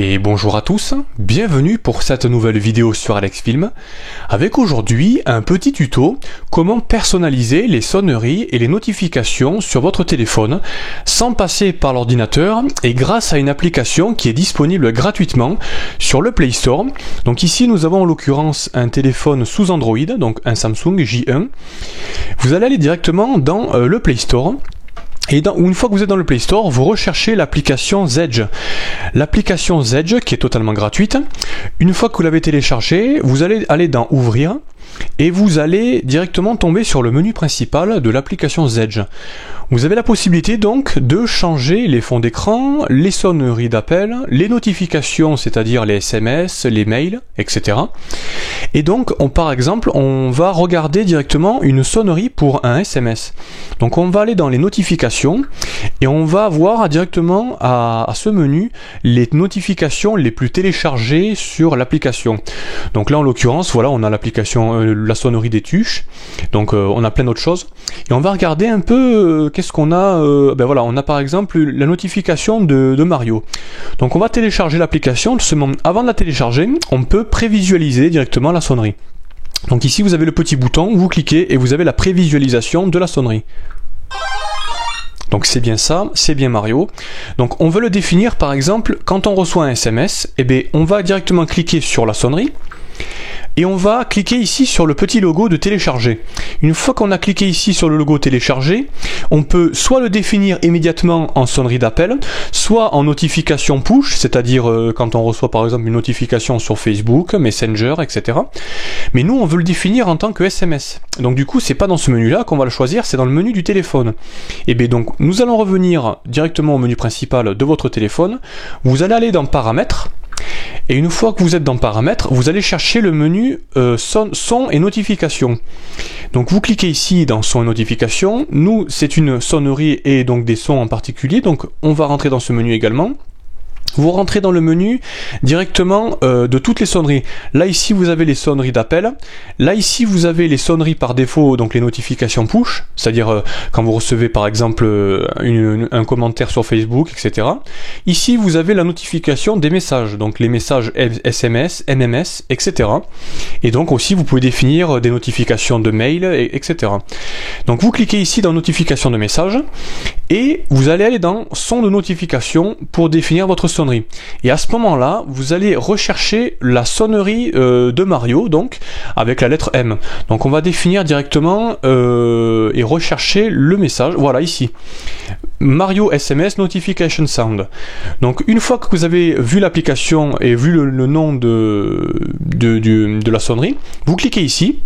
Et bonjour à tous, bienvenue pour cette nouvelle vidéo sur Alex Film, avec aujourd'hui un petit tuto comment personnaliser les sonneries et les notifications sur votre téléphone sans passer par l'ordinateur et grâce à une application qui est disponible gratuitement sur le Play Store. Donc ici nous avons en l'occurrence un téléphone sous Android, donc un Samsung J1. Vous allez aller directement dans euh, le Play Store et une fois que vous êtes dans le Play Store, vous recherchez l'application Zedge. L'application Zedge qui est totalement gratuite. Une fois que vous l'avez téléchargée, vous allez aller dans Ouvrir et vous allez directement tomber sur le menu principal de l'application Zedge. Vous avez la possibilité donc de changer les fonds d'écran, les sonneries d'appel, les notifications, c'est-à-dire les SMS, les mails, etc. Et donc, on, par exemple, on va regarder directement une sonnerie pour un SMS. Donc, on va aller dans les notifications et on va voir directement à, ce menu les notifications les plus téléchargées sur l'application. Donc là, en l'occurrence, voilà, on a l'application, euh, la sonnerie des tuches. Donc, euh, on a plein d'autres choses. Et on va regarder un peu euh, qu'est-ce qu'on a euh, Ben voilà, on a par exemple la notification de, Mario. Donc on va télécharger l'application. Avant de la télécharger, on peut prévisualiser directement la sonnerie. Donc ici vous avez le petit bouton, vous cliquez et vous avez la prévisualisation de la sonnerie. Donc c'est bien ça, c'est bien Mario. Donc on veut le définir par exemple quand on reçoit un SMS, eh bien, on va directement cliquer sur la sonnerie et on va cliquer ici sur le petit logo de télécharger. Une fois qu'on a cliqué ici sur le logo télécharger, on peut soit le définir immédiatement en sonnerie d'appel, soit en notification push, c'est-à-dire euh, quand on reçoit par exemple une notification sur Facebook, Messenger, etc. Mais nous on veut le définir en tant que SMS. Donc du coup c'est pas dans ce menu là qu'on va le choisir, c'est dans le menu du téléphone. Et bien donc nous allons revenir directement au menu principal de votre téléphone. Vous allez aller dans paramètres et une fois que vous êtes dans paramètres, vous allez chercher le menu euh, son, et notification. Donc vous cliquez ici dans son et notification. Nous, c'est une sonnerie et donc des sons en particulier. Donc on va rentrer dans ce menu également vous rentrez dans le menu directement euh, de toutes les sonneries. Là ici vous avez les sonneries d'appel. Là ici vous avez les sonneries par défaut, donc les notifications push, c'est-à-dire euh, quand vous recevez par exemple euh, un commentaire sur Facebook, etc. Ici vous avez la notification des messages, donc les messages SMS, MMS, etc. Et donc aussi vous pouvez définir des notifications de mail, etc. Donc vous cliquez ici dans notification de messages et vous allez aller dans son de notification pour définir votre sonnerie. Et à ce moment-là, vous allez rechercher la sonnerie euh, de Mario, donc avec la lettre M. Donc on va définir directement euh, et rechercher le message. Voilà ici. Mario SMS Notification Sound. Donc une fois que vous avez vu l'application et vu le, nom de, la sonnerie, vous cliquez ici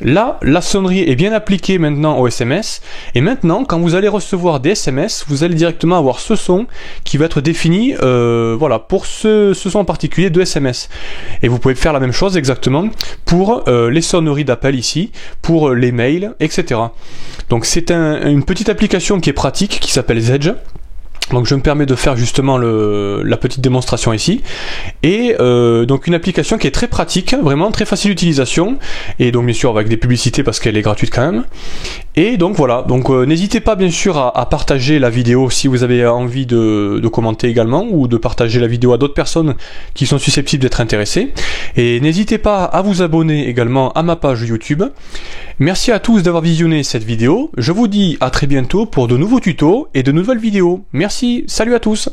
Là, la sonnerie est bien appliquée maintenant au SMS. Et maintenant, quand vous allez recevoir des SMS, vous allez directement avoir ce son qui va être défini euh, voilà, pour ce, son en particulier de SMS. Et vous pouvez faire la même chose exactement pour euh, les sonneries d'appel ici, pour les mails, etc. Donc c'est une petite application qui est pratique, qui s'appelle Zedge donc je me permets de faire justement le, la petite démonstration ici. Et euh, donc une application qui est très pratique, vraiment très facile d'utilisation. Et donc bien sûr avec des publicités parce qu'elle est gratuite quand même. Et donc voilà, donc euh, n'hésitez pas bien sûr à, partager la vidéo si vous avez envie de, de commenter également ou de partager la vidéo à d'autres personnes qui sont susceptibles d'être intéressées. Et n'hésitez pas à vous abonner également à ma page YouTube. Merci à tous d'avoir visionné cette vidéo. Je vous dis à très bientôt pour de nouveaux tutos et de nouvelles vidéos. Merci, salut à tous